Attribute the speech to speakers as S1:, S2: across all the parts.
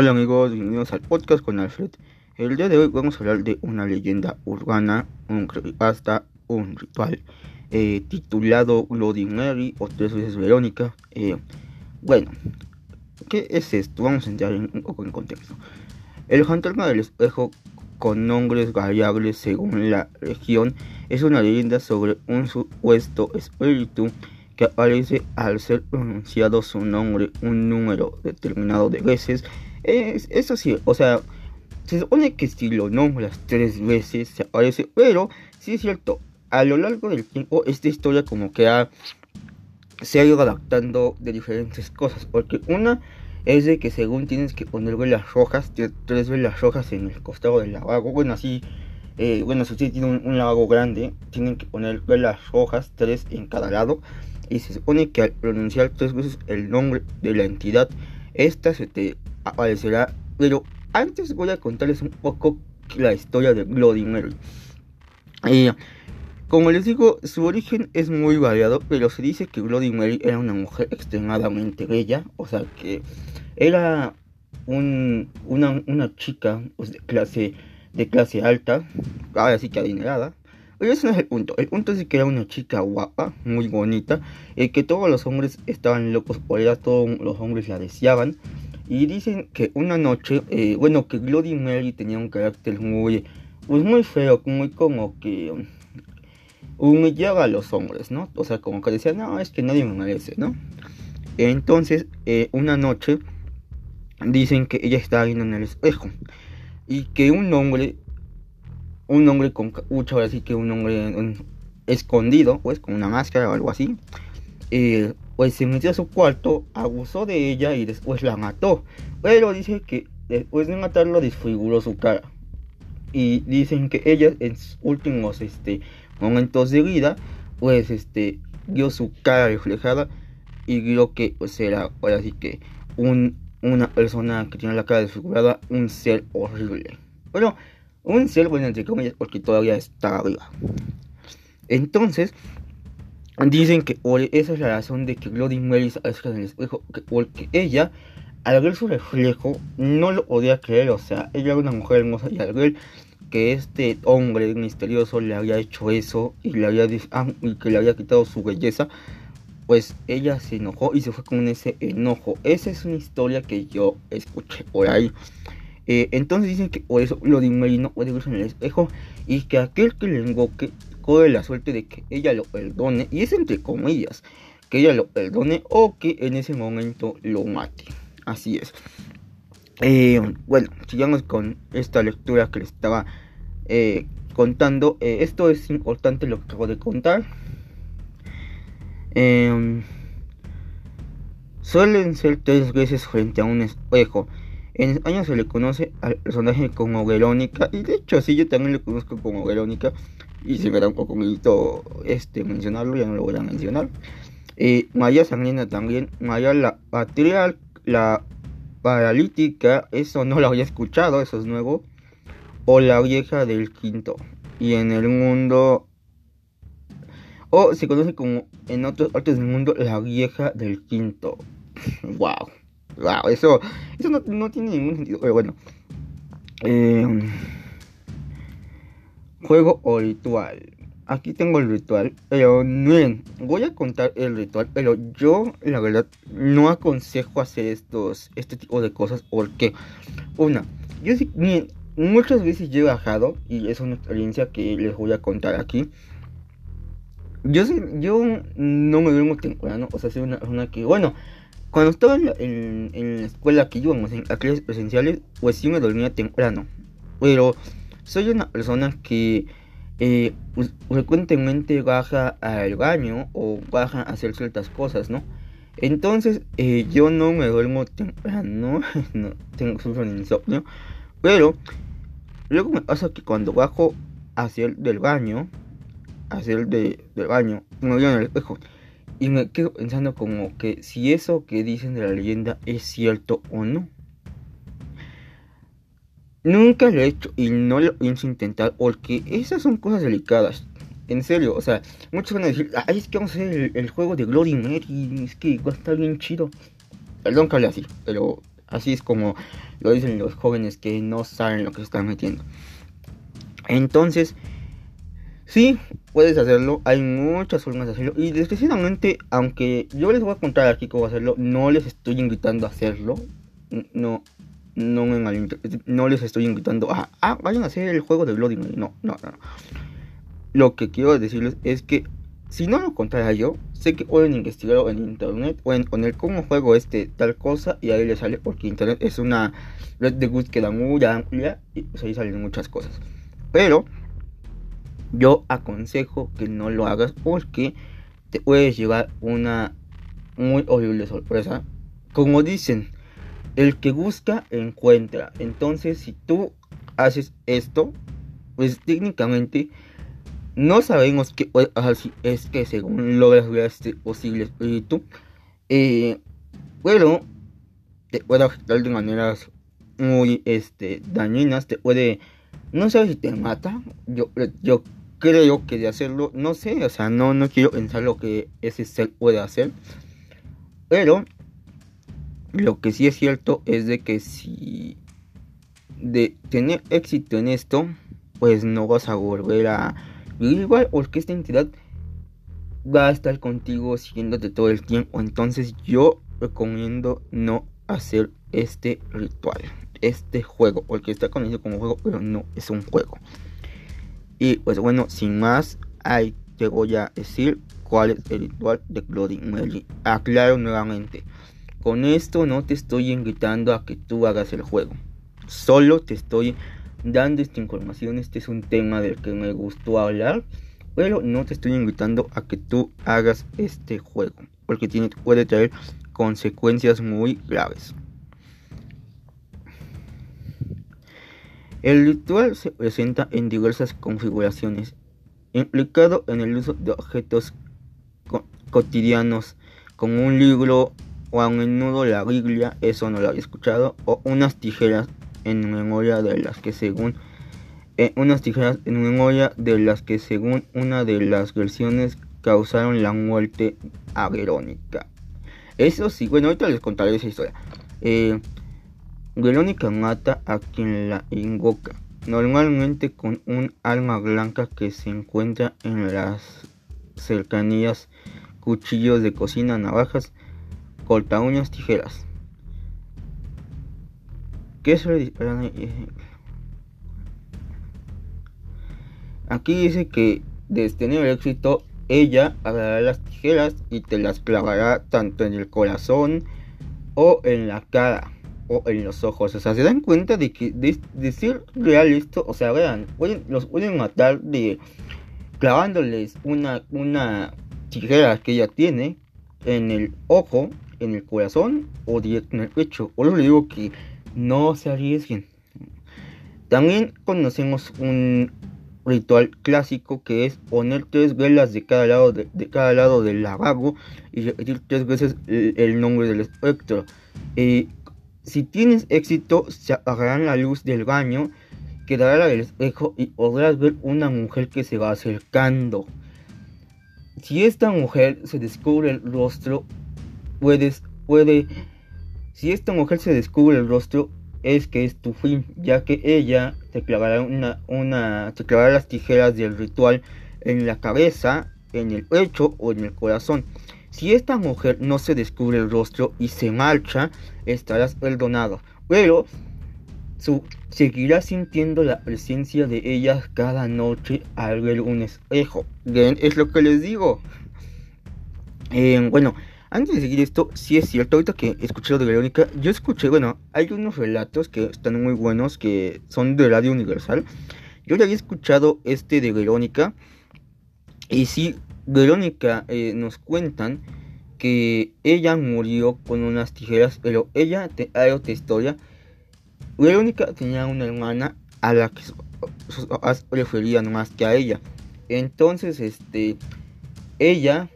S1: Hola amigos, bienvenidos al podcast con Alfred. El día de hoy vamos a hablar de una leyenda urbana, un hasta un ritual eh, titulado Bloody Mary o tres veces Verónica. Eh, bueno, ¿qué es esto? Vamos a entrar un poco en contexto. El fantasma del espejo con nombres variables según la región es una leyenda sobre un supuesto espíritu que aparece al ser pronunciado su nombre un número determinado de veces es, eso sí, o sea, se supone que si lo nombras tres veces se aparece, pero sí es cierto, a lo largo del tiempo esta historia como que ha, se ha ido adaptando de diferentes cosas, porque una es de que según tienes que poner velas rojas, tres velas rojas en el costado del lavabo, bueno así, eh, bueno si usted tiene un, un, lavabo grande, tienen que poner velas rojas, tres en cada lado, y se supone que al pronunciar tres veces el nombre de la entidad, esta se te aparecerá. Pero antes voy a contarles un poco la historia de Bloody Mary. Eh, como les digo, su origen es muy variado, pero se dice que Bloody Mary era una mujer extremadamente bella, o sea que era un, una, chica pues, de, clase, alta, ahora sí que adinerada. Pero ese no es el punto. El punto es que era una chica guapa, muy bonita, y que todos los hombres estaban locos por ella, todos los hombres la deseaban. Y dicen que una noche, eh, bueno, que Bloody Mary tenía un carácter muy, pues muy feo, muy como que um, humillaba a los hombres, ¿no? O sea, como que decía, no, es que nadie me merece, ¿no? Entonces, eh, una noche, dicen que ella estaba viendo en el espejo y que un hombre, un hombre con capucha, ahora sí que un hombre escondido, pues con una máscara o algo así, eh, pues se metió a su cuarto, abusó de ella y después la mató. Pero dice que después de matarlo desfiguró su cara. Y dicen que ella en sus últimos este, momentos de vida, pues este, dio su cara reflejada y vio que pues era que un, una persona que tiene la cara desfigurada, un ser horrible. Bueno, un ser bueno entre comillas porque todavía está viva. Entonces, Dicen que esa es la razón de que Bloody Mary se en el espejo, porque ella, al ver su reflejo, no lo podía creer, o sea, ella era una mujer hermosa y al ver que este hombre misterioso le había hecho eso y, le había, ah, y que le había quitado su belleza, pues ella se enojó y se fue con ese enojo. Esa es una historia que yo escuché por ahí. Eh, entonces dicen que por eso Bloody Mary no puede verse en el espejo y que aquel que le invoque corre la suerte de que ella lo perdone, y es entre comillas, que ella lo perdone o que en ese momento lo mate. Así es. Eh, bueno, sigamos con esta lectura que les estaba eh, contando. Esto es importante lo que acabo de contar. Suelen ser tres veces frente a un espejo. En España se le conoce al personaje como Verónica. Y de hecho, sí, yo también lo conozco como Verónica y si me da un poco miedo este, mencionarlo, ya no lo voy a mencionar. Eh, María Sanguina también, María la patrial, la paralítica, eso no lo había escuchado, eso es nuevo. O la vieja del quinto. Y en el mundo, o se conoce como en otros partes del mundo, la vieja del quinto. wow, wow, eso, eso no, no tiene ningún sentido, pero bueno. Eh, Juego o ritual. Aquí tengo el ritual, pero miren, voy a contar el ritual, pero yo la verdad no aconsejo hacer estos, este tipo de cosas porque, una, yo sí, miren, muchas veces yo he bajado y es una experiencia que les voy a contar aquí. Yo, yo no me duermo temprano, o sea, soy una persona que, bueno, cuando estaba en la, escuela que íbamos en clases presenciales, pues sí me dormía temprano, pero soy una persona que eh, pues, frecuentemente baja al baño o baja a hacer ciertas cosas, ¿no? Entonces eh, yo no me duermo temprano, no tengo sufro de insomnio, pero luego me pasa que cuando bajo hacia el del baño, hacia el de, del baño, me veo en el espejo y me quedo pensando como que si eso que dicen de la leyenda es cierto o no. Nunca lo he hecho y no lo pienso intentar porque esas son cosas delicadas. En serio, o sea, muchos van a decir, ay, es que vamos a hacer el, juego de Glory Mary, es que va a estar bien chido. Perdón que hable así, pero Así es como lo dicen los jóvenes que no saben lo que se están metiendo. Entonces, sí, puedes hacerlo. Hay muchas formas de hacerlo. Y desgraciadamente, aunque yo les voy a contar aquí cómo hacerlo, no les estoy invitando a hacerlo. No, no, no les estoy invitando a, ah, vayan a hacer el juego de Bloody No, no, no. Lo que quiero decirles es que si no lo contara yo, sé que pueden investigarlo en internet, pueden poner cómo juego este tal cosa y ahí les sale porque internet es una red de búsqueda muy amplia y pues ahí salen muchas cosas. Pero yo aconsejo que no lo hagas porque te puedes llevar una muy horrible sorpresa. Como dicen, el que busca encuentra. Entonces, si tú haces esto, pues técnicamente no sabemos qué así es que según logras ver este posible espíritu, eh, bueno, te puede afectar de maneras muy este, dañinas, te puede, no sé si te mata, yo, yo creo que de hacerlo, no sé, o sea, no, no quiero pensar lo que ese ser puede hacer, pero lo que sí es cierto es de que si de tener éxito en esto, pues no vas a volver a igual porque esta entidad va a estar contigo siguiéndote todo el tiempo. Entonces yo recomiendo no hacer este ritual, este juego, porque está conocido como juego, pero no es un juego. Y pues bueno, sin más, ahí te voy a decir cuál es el ritual de Bloody Mary. Aclaro nuevamente, con esto no te estoy invitando a que tú hagas el juego. Solo te estoy dando esta información. Este es un tema del que me gustó hablar. Pero no te estoy invitando a que tú hagas este juego. Porque tiene, puede traer consecuencias muy graves. El ritual se presenta en diversas configuraciones, implicado en el uso de objetos cotidianos, como un libro o a menudo la Biblia, eso no lo había escuchado, o unas tijeras en memoria de las que según eh, unas tijeras en memoria de las que según una de las versiones causaron la muerte a Verónica. Eso sí, bueno, ahorita les contaré esa historia. Eh, Verónica mata a quien la invoca, normalmente con un alma blanca que se encuentra en las cercanías, cuchillos de cocina, navajas, corta uñas, tijeras. Aquí dice que de tener éxito, ella agarrará las tijeras y te las clavará tanto en el corazón o en la cara o en los ojos. O sea, se dan cuenta de que de, decir real esto, o sea, vean, los pueden matar de clavándoles una, una tijera que ella tiene en el ojo, en el corazón o directo en el pecho. O le digo que no se arriesguen. También conocemos un ritual clásico que es poner tres velas de cada lado de, cada lado del lavabo y repetir tres veces el, nombre del espectro. Eh, si tienes éxito, se apagará la luz del baño, quedará del espejo y podrás ver una mujer que se va acercando. Si esta mujer se descubre el rostro, puedes, puede si esta mujer se descubre el rostro, es que es tu fin, ya que ella te clavará una, una, te clavará las tijeras del ritual en la cabeza, en el pecho o en el corazón. Si esta mujer no se descubre el rostro y se marcha, estarás perdonado. Pero su, seguirás sintiendo la presencia de ella cada noche al ver un espejo. Es lo que les digo. Eh, bueno, antes de seguir esto, sí es cierto, ahorita que escuché lo de Verónica, yo escuché, bueno, hay unos relatos que están muy buenos, que son de Radio Universal. Yo ya había escuchado este de Verónica, y sí, Verónica eh, nos cuentan que ella murió con unas tijeras, pero ella, te, hay otra historia. Verónica tenía una hermana a la que sus papás preferían más que a ella. Entonces, este, ella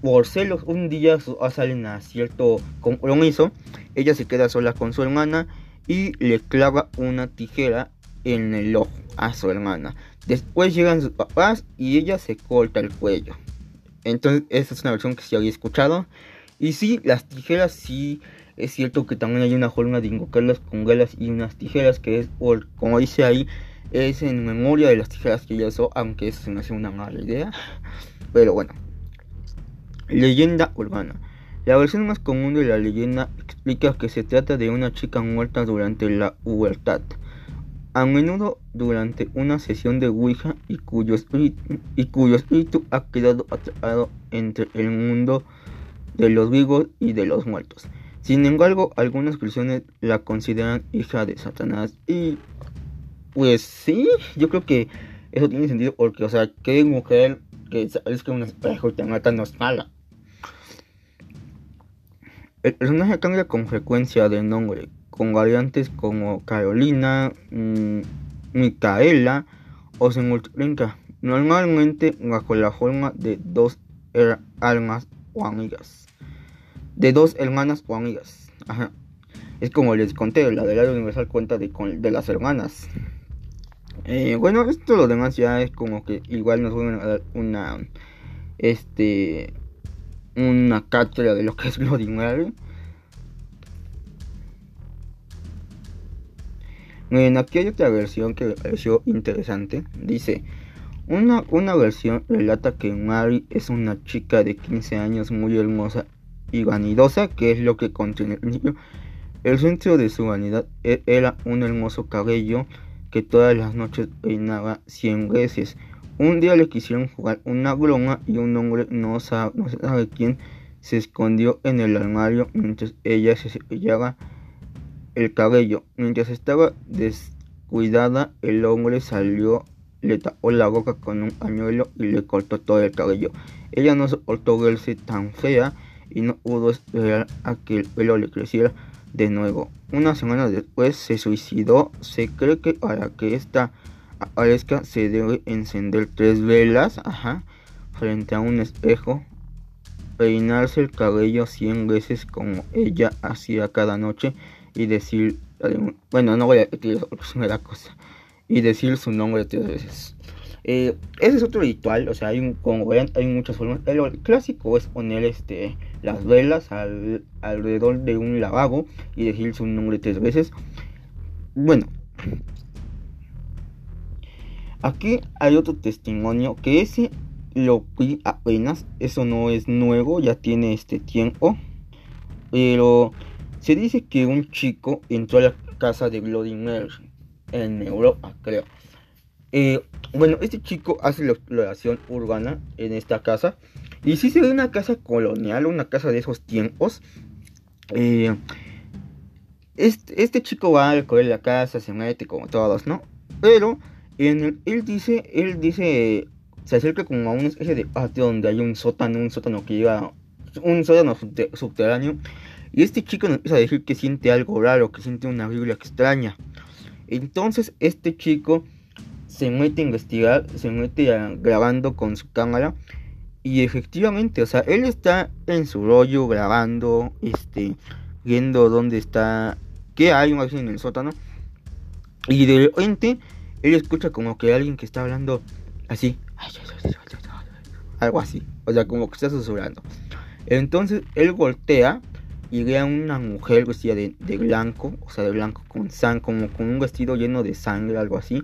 S1: por celos, un día salen a cierto compromiso, ella se queda sola con su hermana y le clava una tijera en el ojo a su hermana. Después llegan sus papás y ella se corta el cuello. Entonces, esta es una versión que sí había escuchado. Y sí, las tijeras sí Es cierto que también hay una forma de invocarlas con galas y unas tijeras que es, como dice ahí, es en memoria de las tijeras que ella usó, aunque eso se me hace una mala idea. Pero bueno. Leyenda urbana. La versión más común de la leyenda explica que se trata de una chica muerta durante la huertad a menudo durante una sesión de Ouija y cuyo, espíritu, y ha quedado atrapado entre el mundo de los vivos y de los muertos. Sin embargo, algunas versiones la consideran hija de Satanás y pues sí, yo creo que eso tiene sentido porque, o sea, que mujer que es que un espejo te mata no es mala. El personaje cambia con frecuencia de nombre, con variantes como Carolina, mmm, Micaela o se multiplica normalmente bajo la forma de dos almas o amigas. De dos hermanas o amigas. Ajá. Es como les conté, la de la universal cuenta de, de las hermanas. Eh, bueno, esto lo demás ya es como que igual nos vuelven a dar una este una cátedra de lo que es Bloody Mary. Miren, aquí hay otra versión que pareció interesante. Dice, una, una versión relata que Mary es una chica de 15 años muy hermosa y vanidosa, que es lo que contiene el libro. El centro de su vanidad e, era un hermoso cabello que todas las noches peinaba 100 veces. Un día le quisieron jugar una broma y un hombre no sabe, sabe quién se escondió en el armario mientras ella se cepillaba el cabello. Mientras estaba descuidada, el hombre salió, le tapó la boca con un pañuelo y le cortó todo el cabello. Ella no soportó verse tan fea y no pudo esperar a que el pelo le creciera de nuevo. Una semana después se suicidó. Se cree que para que esta aparezca se debe encender tres velas frente a un espejo, peinarse el cabello 100 veces como ella hacía cada noche y decir, bueno, no voy a repetir la cosa, y decir su nombre tres veces. Eh, ese es otro ritual, o sea, hay un, como hay muchas formas. El, clásico es poner este, las velas alrededor de un lavabo y decir su nombre tres veces. Bueno, aquí hay otro testimonio que ese lo vi apenas, eso no es nuevo, ya tiene este tiempo, pero se dice que un chico entró a la casa de Bloody Mary en Europa, creo. Eh, bueno, este chico hace la exploración urbana en esta casa. Y si se ve una casa colonial, una casa de esos tiempos. Eh, este, chico va a recorrer la casa, se mete como todos, ¿no? Pero en él dice, él dice, se acerca como a una especie de patio donde hay un sótano, un sótano que lleva, un sótano subterráneo y este chico empieza a decir que siente algo raro, que siente una Biblia extraña. Entonces este chico se mete a investigar, se mete grabando con su cámara. Y efectivamente, o sea, él está en su rollo grabando, este, viendo dónde está, qué hay más en el sótano. Y de repente, él escucha como que alguien que está hablando así, algo así, o sea, como que está susurrando. Entonces, él voltea y a una mujer vestida de, blanco, o sea, de blanco con sangre, como con un vestido lleno de sangre, algo así.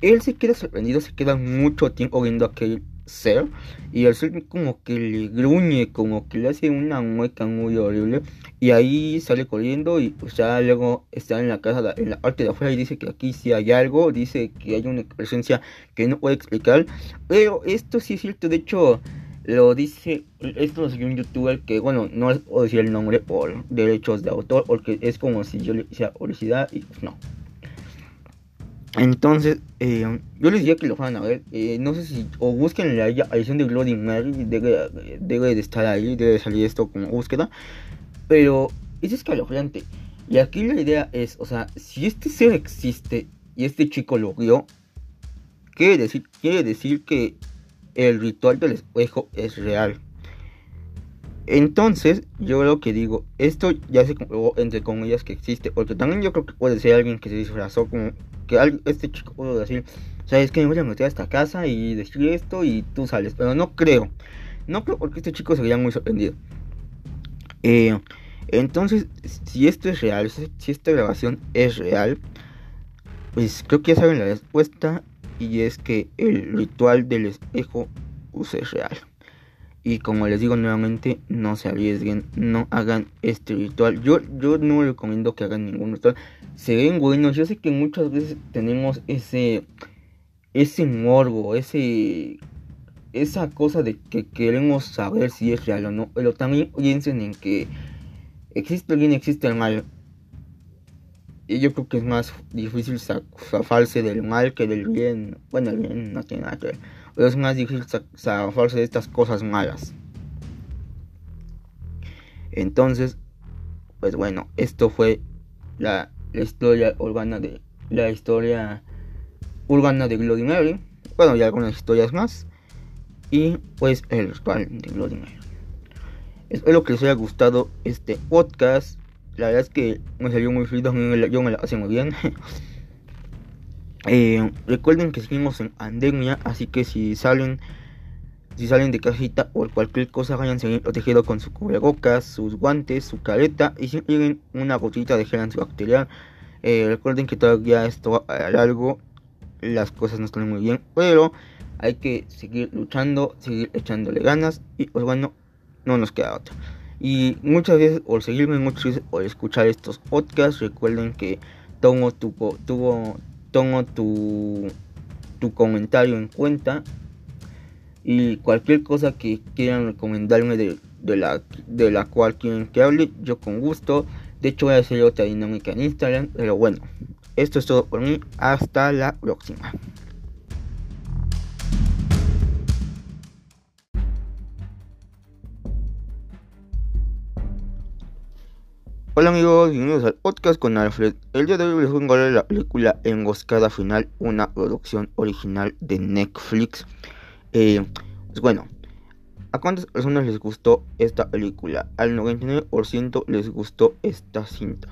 S1: Él se queda sorprendido, se queda mucho tiempo viendo a aquel ser y el ser como que le gruñe, como que le hace una mueca muy horrible y ahí sale corriendo y pues ya luego está en la casa, en la parte de afuera y dice que aquí sí hay algo, dice que hay una presencia que no puede explicar, pero esto sí es cierto, de hecho lo dice, esto lo siguió un youtuber que, bueno, no puedo decir el nombre por derechos de autor, porque es como si yo le hiciera publicidad y pues no. Entonces, eh, yo les diría que lo fueran a ver. Eh, no sé si, o busquen la edición de Bloody Mary, debe, de estar ahí, debe de salir esto como búsqueda. Pero es escalofriante. Y aquí la idea es, o sea, si este ser existe y este chico lo vio, quiere decir, quiere decir que el ritual del espejo es real. Entonces, yo lo que digo, esto ya se comprobó entre comillas que existe, porque también yo creo que puede ser alguien que se disfrazó como que este chico pudo decir, sabes que me voy a meter a esta casa y decir esto y tú sales, pero no creo, no creo porque este chico se veía muy sorprendido. Eh, Entonces, si esto es real, si esta grabación es real, pues creo que ya saben la respuesta y es que el ritual del espejo es real. Y como les digo nuevamente, no se arriesguen, no hagan este ritual. Yo, yo no recomiendo que hagan ningún ritual. Se ven buenos. Yo sé que muchas veces tenemos ese, ese morbo, ese, esa cosa de que queremos saber si es real o no. Pero también piensen en que existe el bien, existe el mal. Y yo creo que es más difícil zafarse del mal que del bien. Bueno, el bien no tiene nada que ver es más difícil zafarse de estas cosas malas. Entonces, pues bueno, esto fue la, historia urbana de la historia urbana de Glory Mary. Bueno, y algunas historias más. Y pues el ritual de Glory Mary. Espero que les haya gustado este podcast. La verdad es que me salió muy fluido, yo me lo hacía muy bien. Eh, recuerden que seguimos en Andemia, así que si salen si salen de casita o cualquier cosa, vayan a protegido con su cubrebocas, sus guantes, su careta y si tienen una gotita de gel antibacterial. Eh, recuerden que todavía esto a largo, las cosas no están muy bien, pero hay que seguir luchando, seguir echándole ganas y pues bueno, no nos queda otra. Y muchas veces por seguirme, muchas veces por escuchar estos podcasts, recuerden que tomo tuvo, tuvo tomo tu, tu comentario en cuenta y cualquier cosa que quieran recomendarme de, la, de la cual quieren que hable, yo con gusto. De hecho voy a hacer otra dinámica en Instagram, pero bueno, esto es todo por mí. Hasta la próxima. Hola amigos, bienvenidos al podcast con Alfred. El día de hoy les voy a hablar la película Emboscada Final, una producción original de Netflix. Eh, pues bueno, ¿a cuántas personas les gustó esta película? Al 99% les gustó esta cinta.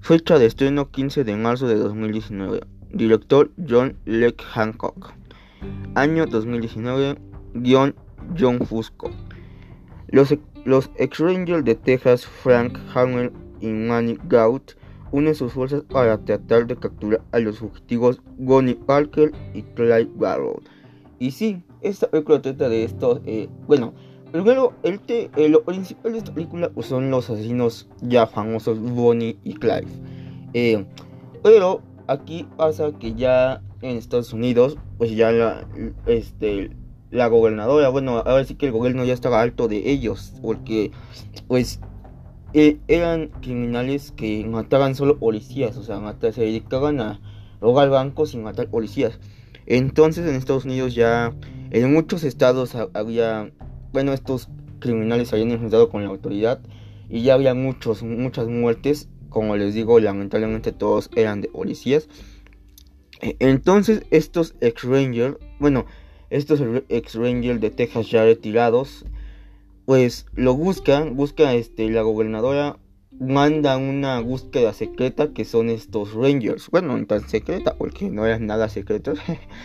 S1: Fecha de estreno 15 de marzo de 2019. Director John Leck Hancock. Año 2019. Guión John Fusco. Los los ex-Rangers de Texas, Frank Hammer y Manny Gaut, unen sus fuerzas para tratar de capturar a los fugitivos Gonnie Parker y Clyde Barrow. Y sí, esta película trata de estos, eh, bueno, primero, el eh, lo principal de esta película pues, son los asesinos ya famosos Bonnie y Clyde. Eh, pero aquí pasa que ya en Estados Unidos, pues ya la, este, la gobernadora, bueno, ahora sí que el gobierno ya estaba alto de ellos, porque pues e, eran criminales que mataban solo policías, o sea, se dedicaban a robar bancos y matar policías. Entonces en Estados Unidos ya, en muchos estados había, bueno, estos criminales habían enfrentado con la autoridad y ya había muchos, muchas muertes, como les digo, lamentablemente todos eran de policías. E, entonces estos ex-rangers, bueno, estos ex Rangers de Texas ya retirados, pues lo buscan, busca este, la gobernadora manda una búsqueda secreta que son estos Rangers. Bueno, no tan secreta porque no eran nada secretos,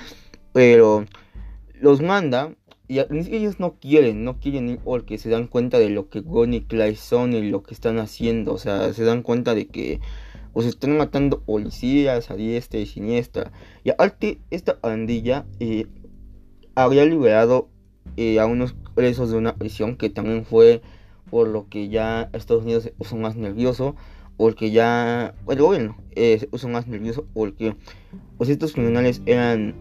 S1: pero los manda y ellos no quieren, no quieren ir porque se dan cuenta de lo que Gonnie y Clyde son y lo que están haciendo, o sea, se dan cuenta de que os están matando policías a diestra y siniestra. Y aparte, esta pandilla eh, había liberado eh, a unos presos de una prisión que también fue por lo que ya Estados Unidos se puso más nervioso porque ya bueno bueno eh, se puso más nervioso porque pues estos criminales eran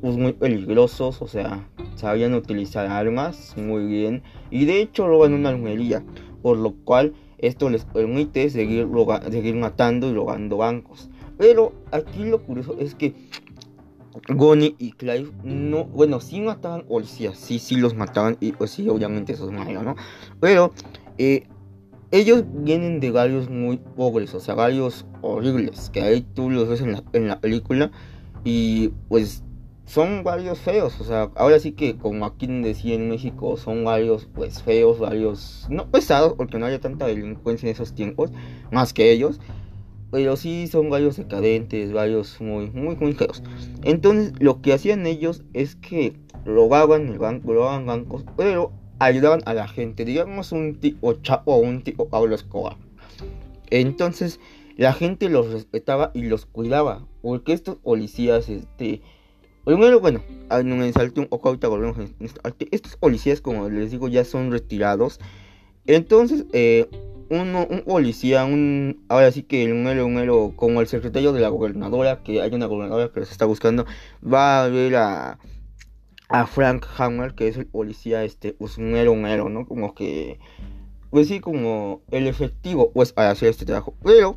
S1: pues, muy peligrosos o sea sabían utilizar armas muy bien y de hecho roban una almería por lo cual esto les permite seguir, seguir matando y robando bancos. Pero aquí lo curioso es que Gonnie y Clive no, bueno, sí mataban policías, sí, sí los mataban y pues sí, obviamente eso es malo, ¿no? Pero eh, ellos vienen de gallos muy pobres, o sea, gallos horribles, que ahí tú los ves en la, en la película y pues son gallos feos, o sea, ahora sí que como aquí decía en México, son gallos pues feos, gallos no pesados, porque no había tanta delincuencia en esos tiempos, más que ellos, pero sí son gallos decadentes, gallos muy, muy, muy feos. Entonces, lo que hacían ellos es que robaban el banco, robaban bancos, pero ayudaban a la gente, digamos un tipo Chapo o un tipo Pablo Escobar. Entonces la gente los respetaba y los cuidaba, porque estos policías, este, Primero, bueno, me salté un poco ahorita volvemos Estos policías, como les digo, ya son retirados. Entonces, eh, uno, un policía, un ahora sí que un héroe, un como el secretario de la gobernadora, que hay una gobernadora que los está buscando, va a ver a, a Frank Hammer, que es el policía, este, pues un héroe, un héroe, ¿no? Como que, pues sí, como el efectivo, pues, para hacer este trabajo. Pero,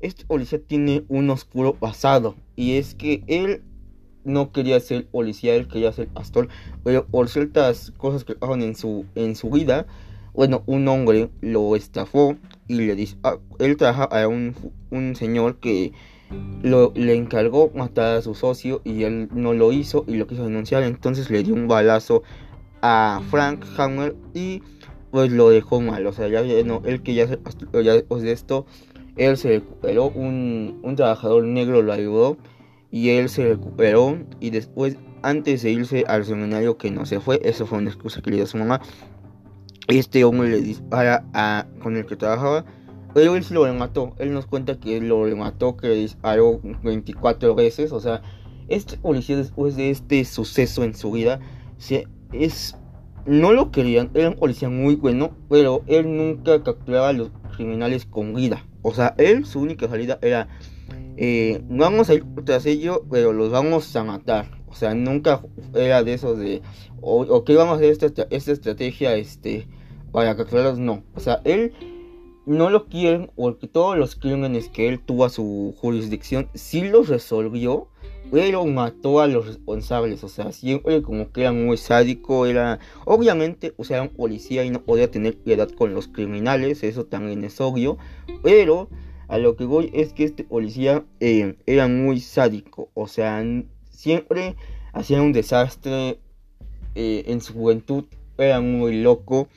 S1: este policía tiene un oscuro pasado, y es que él no quería ser policía, él quería ser pastor, pero por ciertas cosas que pasaron en su, en su vida, bueno, un hombre lo estafó y le dice, ah, él trabaja a un, un señor que lo, le encargó matar a su socio y él no lo hizo y lo quiso denunciar, entonces le dio un balazo a Frank Hammer y pues lo dejó mal, o sea, ya no, él que ya, ya después de esto, él se recuperó, un, un trabajador negro lo ayudó y él se recuperó y después antes de irse al seminario que no se fue, eso fue una excusa que le dio a su mamá. Este hombre le dispara a con el que trabajaba, pero él se lo mató. Él nos cuenta que lo mató, que le disparó 24 veces. O sea, este policía después de este suceso en su vida, se, es, no lo querían, era un policía muy bueno, pero él nunca capturaba a los criminales con vida. O sea, él su única salida era eh, vamos a ir tras ello, pero los vamos a matar. O sea, nunca era de esos de, o, que vamos a hacer esta, esta estrategia este, para capturarlos, no. O sea, él no lo quieren porque todos los crímenes que él tuvo a su jurisdicción sí los resolvió, pero mató a los responsables. O sea, siempre como que era muy sádico, era, obviamente, o sea, era un policía y no podía tener piedad con los criminales, eso también es obvio, pero a lo que voy es que este policía eh, era muy sádico, o sea, siempre hacía un desastre eh, en su juventud, era muy loco.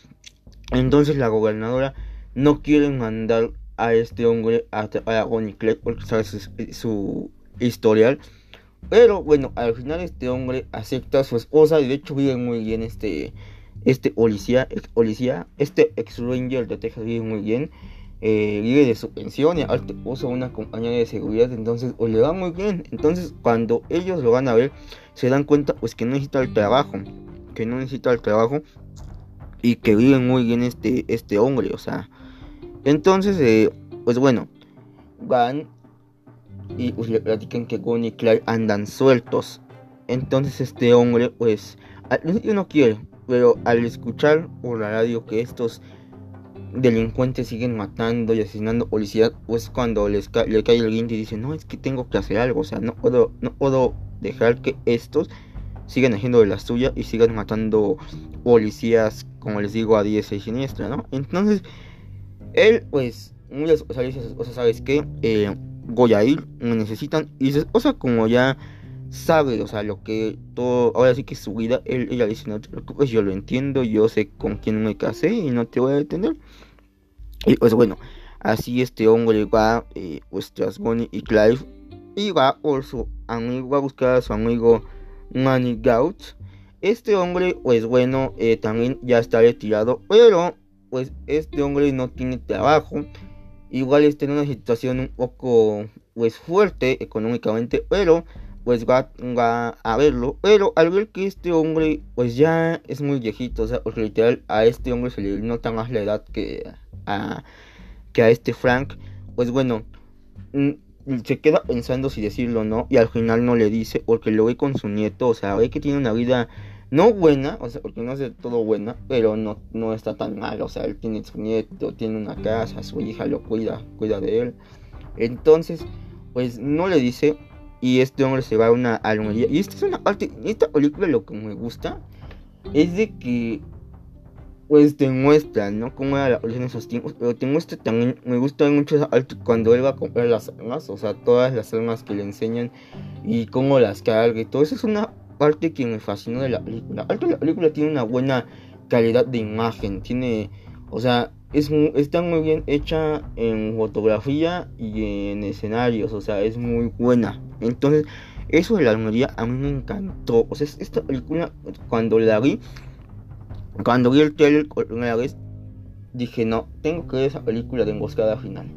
S1: Entonces la gobernadora no quiere mandar a este hombre a, a Bonnie porque sabe su, historial. Pero bueno, al final este hombre acepta a su esposa y de hecho vive muy bien este, este policía, ex policía, este ex ranger de Texas vive muy bien eh, vive de su pensión y aparte usa una compañía de seguridad, entonces pues, le va muy bien. Entonces cuando ellos lo van a ver, se dan cuenta pues que no necesita el trabajo, que no necesita el trabajo y que vive muy bien este, este hombre, o sea. Entonces, eh, pues bueno, van y pues, le platican que Gon y Clay andan sueltos. Entonces este hombre pues al principio no quiere, pero al escuchar por la radio que estos delincuentes siguen matando y asesinando policías, pues cuando les le cae el guinte y dice, no, es que tengo que hacer algo, o sea, no puedo, no puedo dejar que estos sigan haciendo de la suya y sigan matando policías, como les digo, a 10 y siniestra, ¿no? Entonces, él, pues, muchas, o sea, o sea ¿sabes qué? Eh, voy a ir, me necesitan, y o sea, como ya sabe, o sea, lo que todo, ahora sí que su vida, él, ella dice, no te preocupes, yo lo entiendo, yo sé con quién me casé y no te voy a detener. Y pues bueno, así este hombre va, eh, pues Bonnie y Clive, y va por su amigo, va a buscar a su amigo Manny. Este hombre, pues bueno, eh, también ya está retirado, pero pues este hombre no tiene trabajo. Igual está en una situación un poco pues fuerte económicamente, pero pues va, va a verlo. Pero al ver que este hombre pues ya es muy viejito, o sea, porque literal a este hombre se le nota más la edad que a, que a este Frank, pues bueno, mm, se queda pensando si decirlo o no, y al final no le dice, porque lo ve con su nieto, o sea, ve que tiene una vida no buena, o sea, porque no es de todo buena, pero no, no está tan mal, o sea, él tiene su nieto, tiene una casa, su hija lo cuida, cuida de él. Entonces, pues no le dice, y este hombre se va a una almohadilla. Y esta es una parte, esta película lo que me gusta es de que pues te muestra, ¿no? Cómo era la en esos tiempos. Pero te muestra también, me gusta mucho cuando él va a comprar las armas, o sea, todas las armas que le enseñan y cómo las carga y todo. Eso es una parte que me fascinó de la película. Alto la película tiene una buena calidad de imagen, tiene, o sea, es está muy bien hecha en fotografía y en escenarios, o sea, es muy buena. Entonces, eso de la almería a mí me encantó. O sea, esta película, cuando la vi, Cuando vi el trailer por primera vez, dije, no, tengo que ver esa película de Emboscada Final.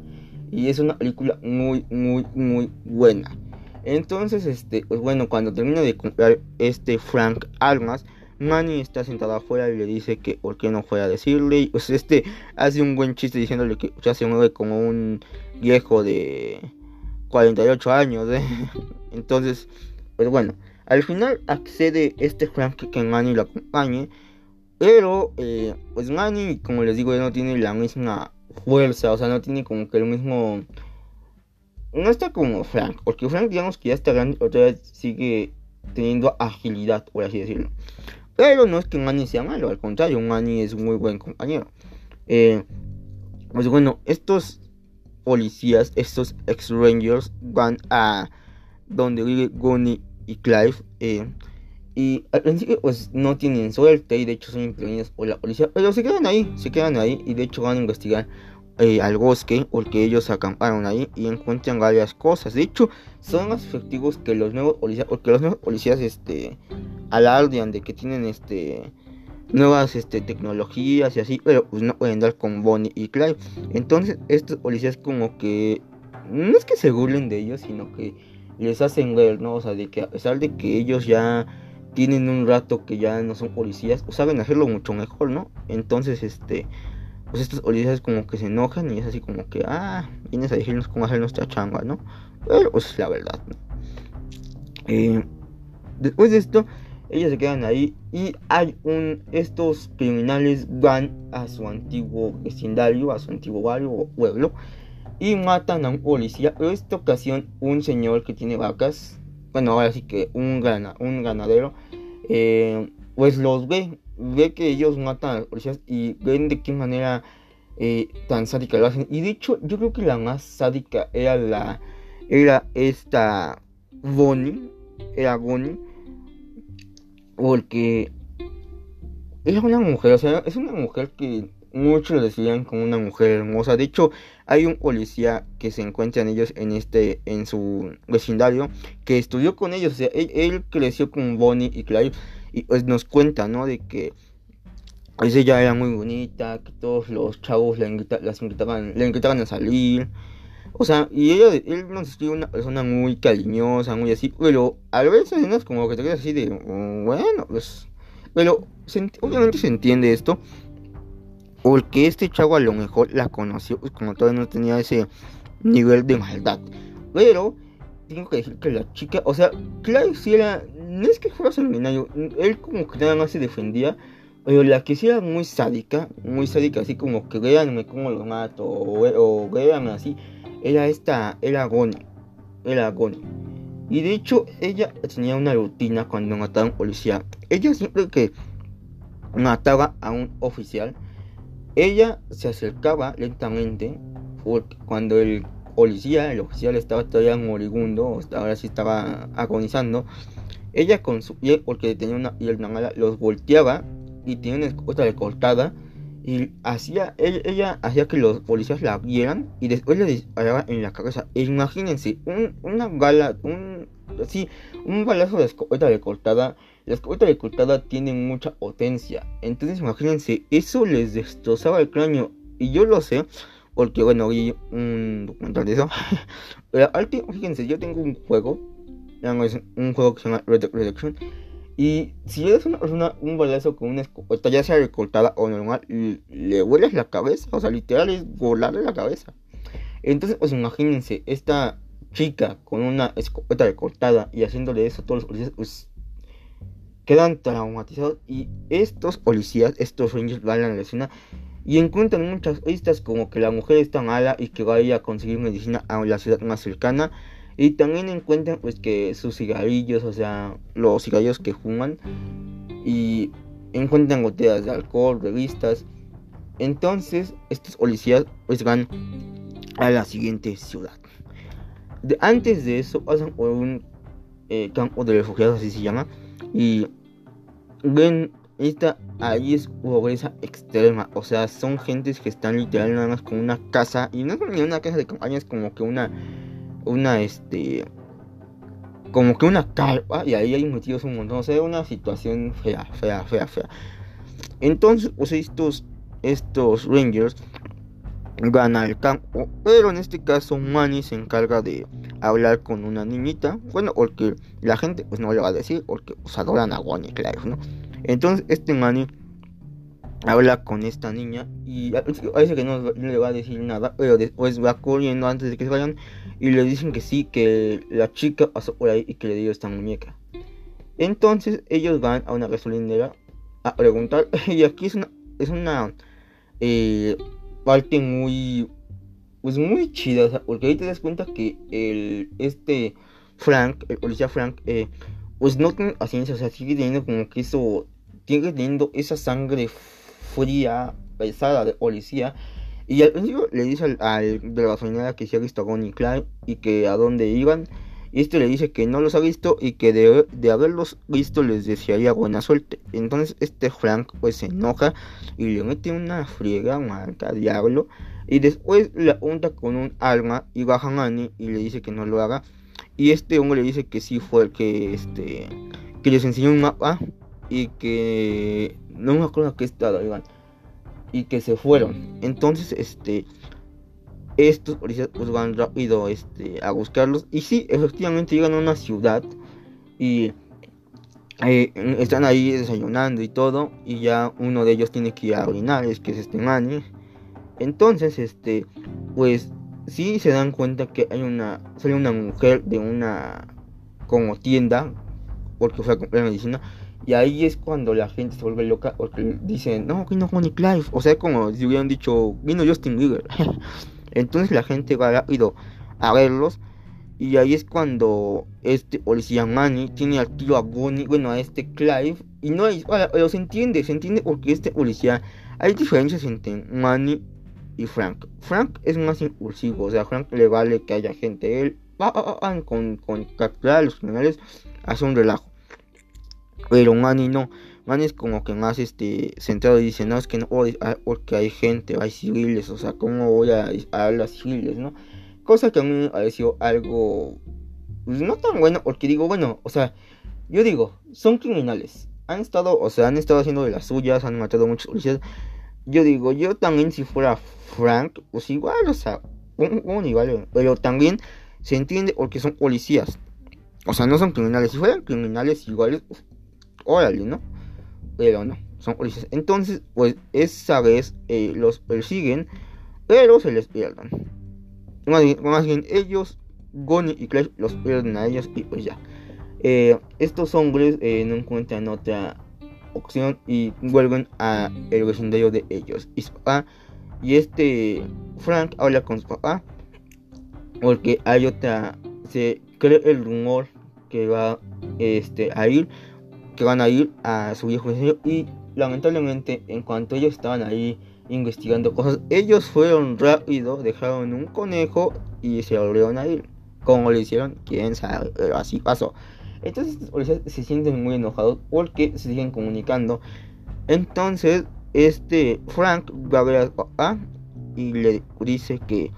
S1: Y es una película muy, muy, muy buena. Entonces, este, pues bueno, cuando termina de comprar este Frank Almas, Manny está sentada afuera y le dice que por qué no fue a decirle. Y pues este hace un buen chiste diciéndole que ya se mueve como un viejo de 48 años. ¿eh? Entonces, pues bueno, al final accede este Frank que Manny lo acompañe. Pero, eh, pues Manny, como les digo, no tiene la misma fuerza, o sea, no tiene como que el mismo... No está como Frank, porque Frank digamos que ya está grande, otra vez sigue teniendo agilidad, por así decirlo. Pero no es que Manny sea malo, al contrario, Manny es muy buen compañero. Eh, pues bueno, estos policías, estos ex-rangers, van a donde vive Gunny y Clive. Eh, y al principio pues no tienen suerte y de hecho son impedidos por la policía. Pero se quedan ahí, se quedan ahí y de hecho van a investigar eh, al bosque porque ellos acamparon ahí y encuentran varias cosas. De hecho son más efectivos que los nuevos policías porque los nuevos policías este alardean de que tienen este nuevas este, tecnologías y así, pero pues no pueden dar con Bonnie y Clive. Entonces estos policías como que no es que se burlen de ellos, sino que les hacen ver, ¿no? O sea, de que a pesar de que ellos ya tienen un rato que ya no son policías, pues saben hacerlo mucho mejor, ¿no? Entonces, este, pues estos policías como que se enojan y es así como que, ah, vienes a decirnos cómo hacer nuestra chamba, ¿no? Pero pues la verdad, ¿no? Eh, después de esto, ellos se quedan ahí y hay un, estos criminales van a su antiguo vecindario, a su antiguo barrio o pueblo y matan a un policía. Pero esta ocasión un señor que tiene vacas bueno, ahora sí que un, un ganadero, eh, pues los ve, ve que ellos matan a los policías y ven de qué manera eh, tan sádica lo hacen. Y de hecho, yo creo que la más sádica era la, era esta Bonnie, era Bonnie, porque era una mujer, o sea, es una mujer que muchos lo decían como una mujer hermosa. De hecho, hay un policía que se encuentra en ellos en este en su vecindario que estudió con ellos. O sea, él, creció con Bonnie y Clive y pues nos cuenta, ¿no? De que pues ella era muy bonita, que todos los chavos la invitaban, le invitaban a salir. O sea, y ella, él nos escribe una persona muy cariñosa, muy así, pero a veces como que te quedas así de, mm, bueno, pues, pero obviamente se entiende esto, porque este chavo a lo mejor la conoció, pues como todavía no tenía ese nivel de maldad. Pero tengo que decir que la chica, o sea, Clive si era, no es que fuera sanguinario, él como que nada más se defendía, pero la que sí era muy sádica, muy sádica, así como que véanme cómo lo mato, o, o véanme así, era esta, era Goni, era Goni. Y de hecho, ella tenía una rutina cuando mataba a un policía. Ella siempre que mataba a un oficial, ella se acercaba lentamente porque cuando el policía, el oficial estaba todavía moribundo, ahora sí estaba agonizando. Ella con su piel, porque tenía una piel mala, los volteaba y tenía una escopeta cortada y hacía ella, hacía que los policías la vieran y después le disparaba en la cabeza. Imagínense, un, una gala, un sí, un balazo de escopeta de cortada la escopeta de cortada tiene mucha potencia. Entonces imagínense, eso les destrozaba el cráneo. Y yo lo sé, porque bueno, vi un documental de eso. Pero fíjense, yo tengo un juego. Un juego que se llama Red Redemption. Y si eres una persona, un balazo con una escopeta, ya sea recortada o normal, le vuelas la cabeza. O sea, literal es volarle la cabeza. Entonces, pues imagínense, esta chica con una escopeta recortada y haciéndole eso a todos los policías, pues quedan traumatizados y estos policías, estos rangers van a la escena y encuentran muchas pistas como que la mujer está mala y que vaya a conseguir medicina a la ciudad más cercana y también encuentran pues que sus cigarrillos, o sea, los cigarrillos que fuman y encuentran goteras de alcohol, revistas. Entonces, estos policías pues van a la siguiente ciudad. antes de eso pasan por un eh, campo de refugiados, así se llama, y ven, esta ahí es pobreza extrema. O sea, son gentes que están literal nada más con una casa. Y no es ni una casa de campaña, es como que una. Una este. Como que una carpa. Y ahí hay metidos un montón. O sea, una situación fea, fea, fea, fea. Entonces, pues estos, estos Rangers gana el campo, pero en este caso Manny se encarga de hablar con una niñita, bueno, porque la gente pues no le va a decir, porque pues, adoran a Bonnie Clive, ¿no? Entonces este Manny habla con esta niña y parece que no le va a decir nada, pero después va corriendo antes de que se vayan y le dicen que sí, que la chica pasó por ahí y que le dio esta muñeca. Entonces ellos van a una gasolinera a preguntar y aquí es una, es una eh, parte muy pues muy chida, porque ahí te das cuenta que el este Frank, el policía Frank, eh, pues no tiene paciencia, o sea, sigue teniendo como que eso, sigue teniendo esa sangre fría, pesada de policía. Y al principio le dice al, al de la gasolinera que se ha visto a Bonnie Clyde y que a dónde iban. Y este le dice que no los ha visto y que de, de, haberlos visto les desearía buena suerte. Entonces este Frank pues se enoja y le mete una friega, marca, diablo. Y después la junta con un arma y baja a Annie y le dice que no lo haga. Y este hombre le dice que sí fue el que este que les enseñó un mapa y que no me acuerdo qué estado iban y que se fueron. Entonces este estos policías pues van rápido este, a buscarlos. Y sí, efectivamente llegan a una ciudad y eh, están ahí desayunando y todo. Y ya uno de ellos tiene que ir a orinar, es que es este Manny. Entonces, este, pues sí se dan cuenta que hay una, sale una mujer de una como tienda, porque fue a comprar medicina. Y ahí es cuando la gente se vuelve loca porque dicen, no, vino Bonnie Clive. O sea, como si hubieran dicho, vino Justin Bieber. Entonces la gente va rápido a verlos. Y ahí es cuando este policía Manny tiene al tío a Bonnie, bueno, a este Clive. Y no pero se entiende, se entiende porque este policía, hay diferencias entre Manny y Frank. Frank es más impulsivo, o sea, Frank le vale que haya gente. Él va, con, con capturar a los criminales, hace un relajo. Pero Manny no. Man es como que más este centrado y dice, no, es que no porque hay gente, hay civiles, o sea, ¿cómo voy a, a las civiles, no? Cosa que a mí me pareció algo pues, no tan bueno, porque digo, bueno, o sea, yo digo, son criminales. Han estado, o sea, han estado haciendo de las suyas, han matado a muchos policías. Yo digo, yo también si fuera Frank, pues igual, o sea, un, igual, pero también se entiende porque son policías. O sea, no son criminales. Si fueran criminales pues, órale, ¿no? pero no, son policías. Entonces, pues esa vez eh, los persiguen, pero se les pierden. Más bien, ellos, Goni y Clash, los pierden a ellos y pues ya. Eh, estos hombres eh, no encuentran otra opción y vuelven a el vecindario de ellos. Y, y este Frank habla con su papá porque hay otra, se cree el rumor que va este, a ir que van a ir a su viejo y lamentablemente en cuanto ellos estaban ahí investigando cosas, ellos fueron rápido, dejaron un conejo y se volvieron a ir. Como lo hicieron, quién sabe, pero así pasó. Entonces se sienten muy enojados porque se siguen comunicando. Entonces, este Frank va a ver a papá y le dice que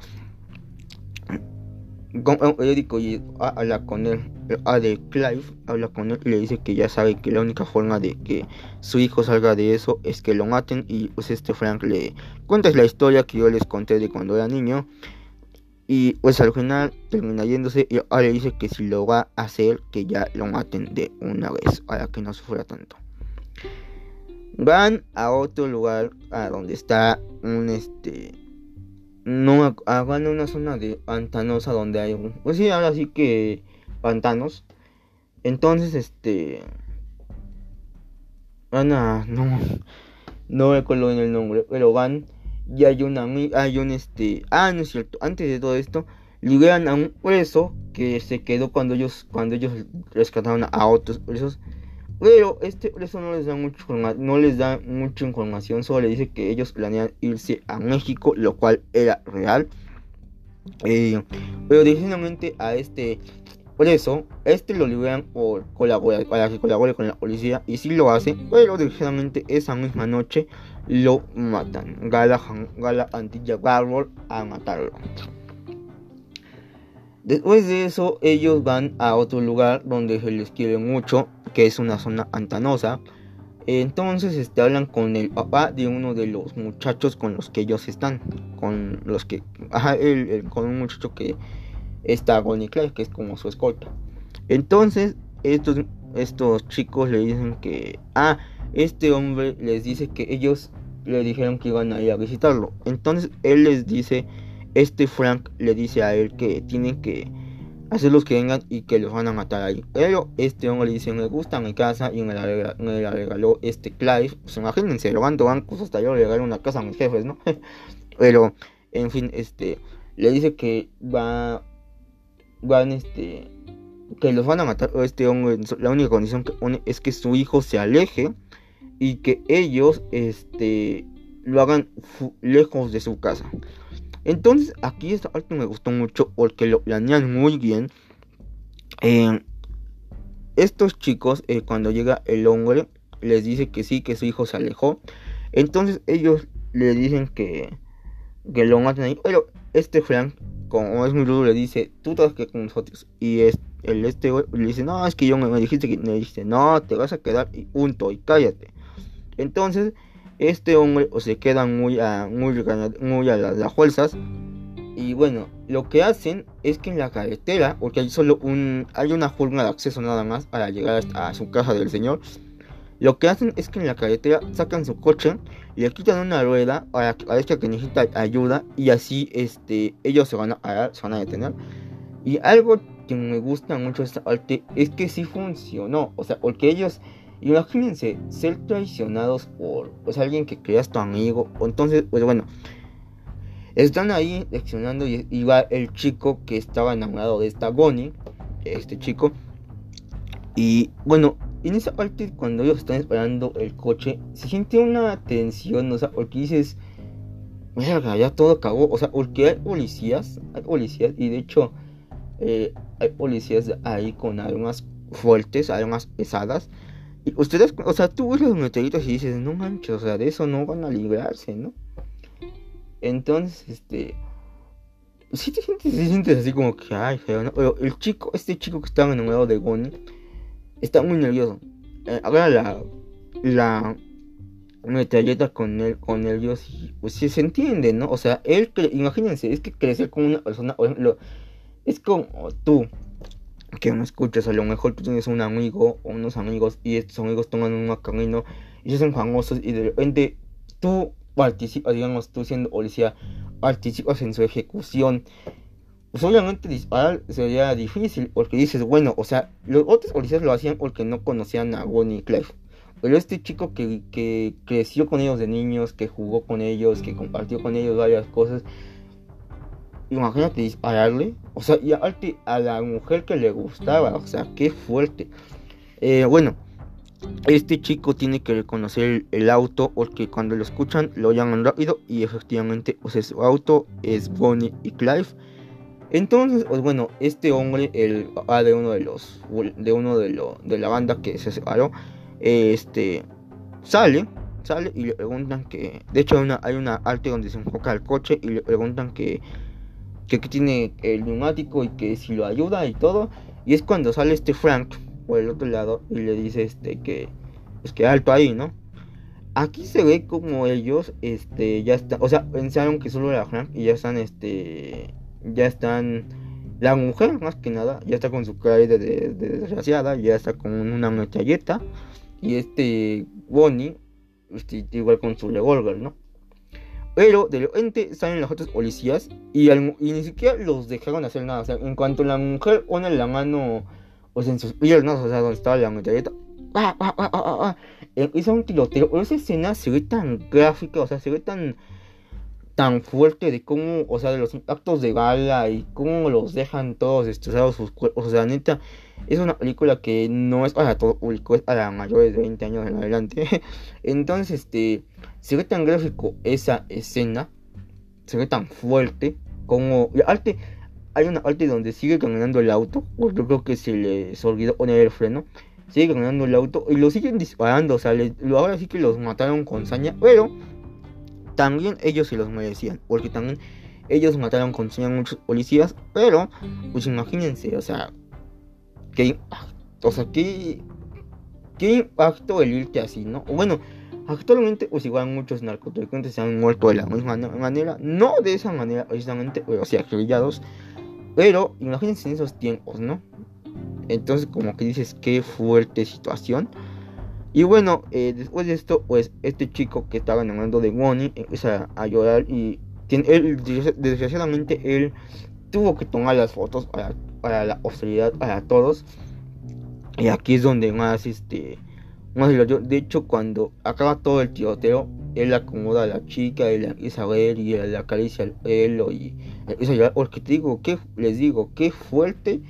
S1: periódico y habla con él, a de Clive habla con él y le dice que ya sabe que la única forma de que su hijo salga de eso es que lo maten y pues este Frank le cuenta la historia que yo les conté de cuando era niño y pues al final termina yéndose y ahora le dice que si lo va a hacer que ya lo maten de una vez para que no sufra tanto. Van a otro lugar a donde está un este no hagan una zona de pantanosa donde hay un pues sí ahora sí que pantanos. Entonces este van a no no me en el nombre pero van y hay una hay un este ah no es cierto antes de todo esto liberan a un preso que se quedó cuando ellos cuando ellos rescataron a otros presos pero este eso no les da mucho no les da mucha información, solo le dice que ellos planean irse a México, lo cual era real. Eh, pero definitivamente a este preso, este lo liberan por colaborar, para que colabore con la policía y si lo hace, pero definitivamente esa misma noche lo matan. Gala, Gala Antilla Garble a matarlo. Después de eso, ellos van a otro lugar donde se les quiere mucho, que es una zona antanosa. Entonces este, hablan con el papá de uno de los muchachos con los que ellos están. Con los que. Ajá, con un muchacho que está con Clay, que es como su escolta. Entonces, estos, estos chicos le dicen que. Ah, este hombre les dice que ellos le dijeron que iban a ir a visitarlo. Entonces, él les dice. Este Frank le dice a él que tienen que hacerlos que vengan y que los van a matar ahí. Pero este hombre le dice, me gusta mi casa y me la, regaló, este Clive. Pues imagínense, robando bancos hasta yo le regalé una casa a mis jefes, ¿no? Pero, en fin, este, le dice que va, van, este, que los van a matar. Este hombre, la única condición que pone es que su hijo se aleje y que ellos, este, lo hagan lejos de su casa. Entonces aquí esta parte me gustó mucho porque lo planean muy bien. Eh, estos chicos, eh, cuando llega el hombre, les dice que sí, que su hijo se alejó. Entonces ellos le dicen que, que lo maten ahí. Pero este Frank, como es muy rudo, le dice, tú te vas a quedar con nosotros. Y es, el este le dice, no, es que yo me, dijiste que me dijiste, no, te vas a quedar y punto, y cállate. Entonces este hombre se queda muy a, muy, muy a las, fuerzas. Y bueno, lo que hacen es que en la carretera, porque hay solo un, hay una forma de acceso nada más para llegar a su casa del señor. Lo que hacen es que en la carretera sacan su coche le quitan una rueda para que parezca que necesita ayuda y así este, ellos se van a se van a detener. Y algo que me gusta mucho de esta parte es que sí funcionó, o sea, porque ellos Imagínense ser traicionados por pues, alguien que creas tu amigo. Entonces, pues bueno, están ahí leccionando y, va el chico que estaba enamorado de esta Bonnie, este chico. Y bueno, en esa parte cuando ellos están esperando el coche, se siente una tensión, o sea, porque dices, mira, ya todo acabó, o sea, porque hay policías, hay policías, y de hecho eh, hay policías ahí con armas fuertes, armas pesadas. Y ustedes, o sea, tú ves los meteoritos y dices, no manches, o sea, de eso no van a librarse, ¿no? Entonces, este. Sí te sientes, te sientes así como que, ay, feo, ¿no? Pero el chico, este chico que estaba enamorado de Bonnie, está muy nervioso. Eh, ahora la. La. Metralleta con él, con ellos, y, pues sí se entiende, ¿no? O sea, él, imagínense, es que crecer con una persona, es como tú, que no escuches, a lo mejor tú tienes un amigo o unos amigos y estos amigos toman un camino y son famosos y de repente tú participas, digamos, tú siendo policía, participas en su ejecución. Pues obviamente disparar sería difícil porque dices, bueno, o sea, los otros policías lo hacían porque no conocían a Bonnie y Clive. Pero este chico que, que creció con ellos de niños, que jugó con ellos, que compartió con ellos varias cosas, imagínate dispararle, o sea, y a la mujer que le gustaba, o sea, qué fuerte. Eh, bueno, este chico tiene que reconocer el, auto porque cuando lo escuchan lo llaman rápido y efectivamente, pues su auto es Bonnie y Clive. Entonces, pues bueno, este hombre, el papá de uno de los, de uno de, lo, de la banda que se separó, este, sale, sale y le preguntan que, de hecho hay una, hay una arte donde se enfoca el coche y le preguntan que que tiene el neumático y que si lo ayuda y todo. Y es cuando sale este Frank por el otro lado y le dice este que es que alto ahí, ¿no? Aquí se ve como ellos este ya están, o sea, pensaron que solo era Frank y ya están este ya están la mujer más que nada ya está con su cara de, desgraciada, ya está con una metralleta y este Bonnie este, igual con su revólver, ¿no? Pero de repente salen los otros policías y, ni siquiera los dejaron hacer nada. O sea, en cuanto la mujer pone la mano o sea, en sus piernas, o sea, donde estaba la metralleta, ¡ah, ah, ah, ah, hizo un tiroteo. Pero esa escena se ve tan gráfica, o sea, se ve tan tan fuerte de cómo, o sea, de los impactos de bala y cómo los dejan todos destrozados sus cuerpos. O sea, neta, es una película que no es para todo público, es para mayores de 20 años en adelante. Entonces, este se ve tan gráfico esa escena, se ve tan fuerte como... arte, hay una parte donde sigue caminando el auto, yo creo que se les olvidó poner el freno, sigue caminando el auto y lo siguen disparando, o sea, ahora sí que los mataron con saña, pero también ellos se los merecían, porque también ellos mataron con saña a muchos policías, pero pues imagínense, o sea, que... O sea, que ¿qué impacto el irte así, no? bueno, actualmente pues igual muchos narcotraficantes se han muerto de la misma manera, no de esa manera precisamente, pero sí acribillados, pero imagínense en esos tiempos, ¿no? Entonces como que dices, qué fuerte situación. Y bueno, eh, después de esto, pues este chico que estaba enamorando de Wonnie empieza a llorar y él, desgraciadamente él tuvo que tomar las fotos para, para la austeridad para todos. Y aquí es donde más este de hecho cuando acaba todo el tiroteo, él acomoda a la chica, él empieza a ver y le acaricia el pelo y empieza a llorar. Porque te digo, que les digo, qué fuerte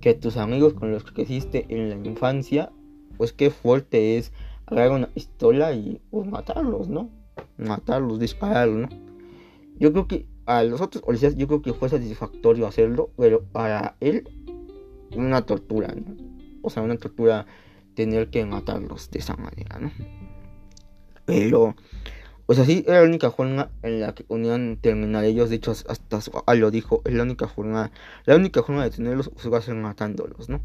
S1: que tus amigos con los que creciste en la infancia, pues qué fuerte es agarrar una pistola y pues, matarlos, ¿no? Matarlos, dispararlos, ¿no? Yo creo que a los otros policías yo creo que fue satisfactorio hacerlo, pero para él una tortura, ¿no? O sea, una tortura tener que matarlos de esa manera, ¿no? Pero, pues así era la única forma en la que podían terminar ellos. De hecho, hasta su lo dijo, es la única forma, la única forma de tenerlos va a ser matándolos, ¿no?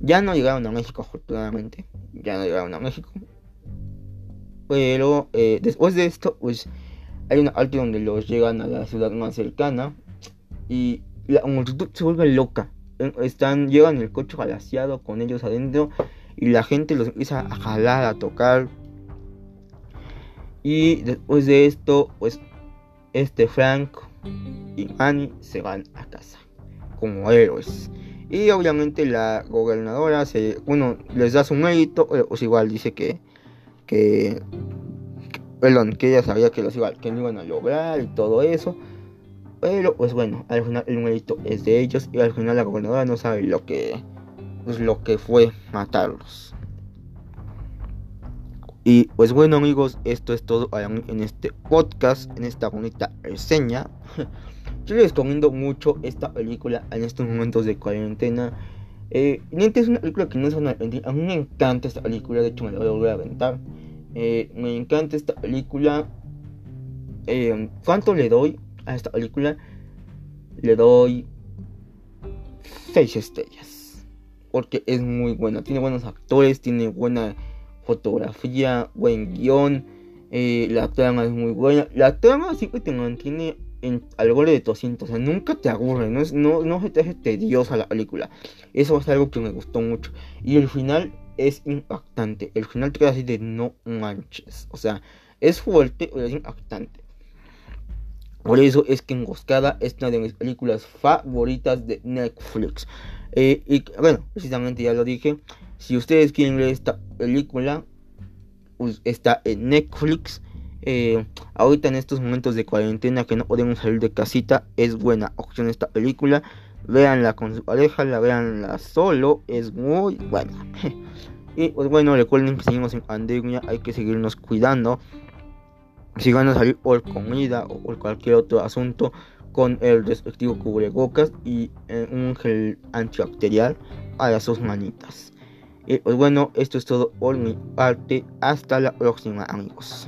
S1: Ya no llegaron a México, afortunadamente. Ya no llegaron a México. Pero eh, después de esto, pues hay una parte donde los llegan a la ciudad más cercana. Y la multitud se vuelve loca. Están, llevan el coche galaciado con ellos adentro. Y la gente los empieza a jalar, a tocar. Y después de esto, pues este Frank y Annie se van a casa como héroes. Y obviamente la gobernadora se, bueno, les da su mérito, pues igual dice que, que, perdón, que ella sabía que los iba, que lo iban a lograr y todo eso. Pero pues bueno, al final el mérito es de ellos y al final la gobernadora no sabe lo que, pues, lo que fue matarlos. Y pues bueno amigos, esto es todo en este podcast, en esta bonita reseña. Yo les recomiendo mucho esta película en estos momentos de cuarentena. Eh, es una película que no es una A mí me encanta esta película, de hecho me la voy a a aventar. Eh, me encanta esta película. Eh, ¿Cuánto le doy a esta película? Le doy 6 estrellas. Porque es muy buena. Tiene buenos actores, tiene buena fotografía, buen guion. Eh, la trama es muy buena. La trama siempre te mantiene en, al de tu asiento. O sea, nunca te aburre. No, es, no, no se te hace tediosa la película. Eso es algo que me gustó mucho. Y el final es impactante. El final te queda así de no manches. O sea, es fuerte, pero es impactante. Por eso es que Emboscada es una de mis películas favoritas de Netflix. Eh, y bueno, precisamente ya lo dije. Si ustedes quieren ver esta película, pues está en Netflix. Eh, ahorita en estos momentos de cuarentena que no podemos salir de casita, es buena opción esta película. Véanla con su pareja, la véanla solo, es muy buena. y pues bueno, recuerden que seguimos en pandemia, hay que seguirnos cuidando. Si van a salir por comida o por cualquier otro asunto, con el respectivo cubrebocas y eh, un gel antibacterial a sus manitas. Y pues bueno, esto es todo por mi parte. Hasta la próxima amigos.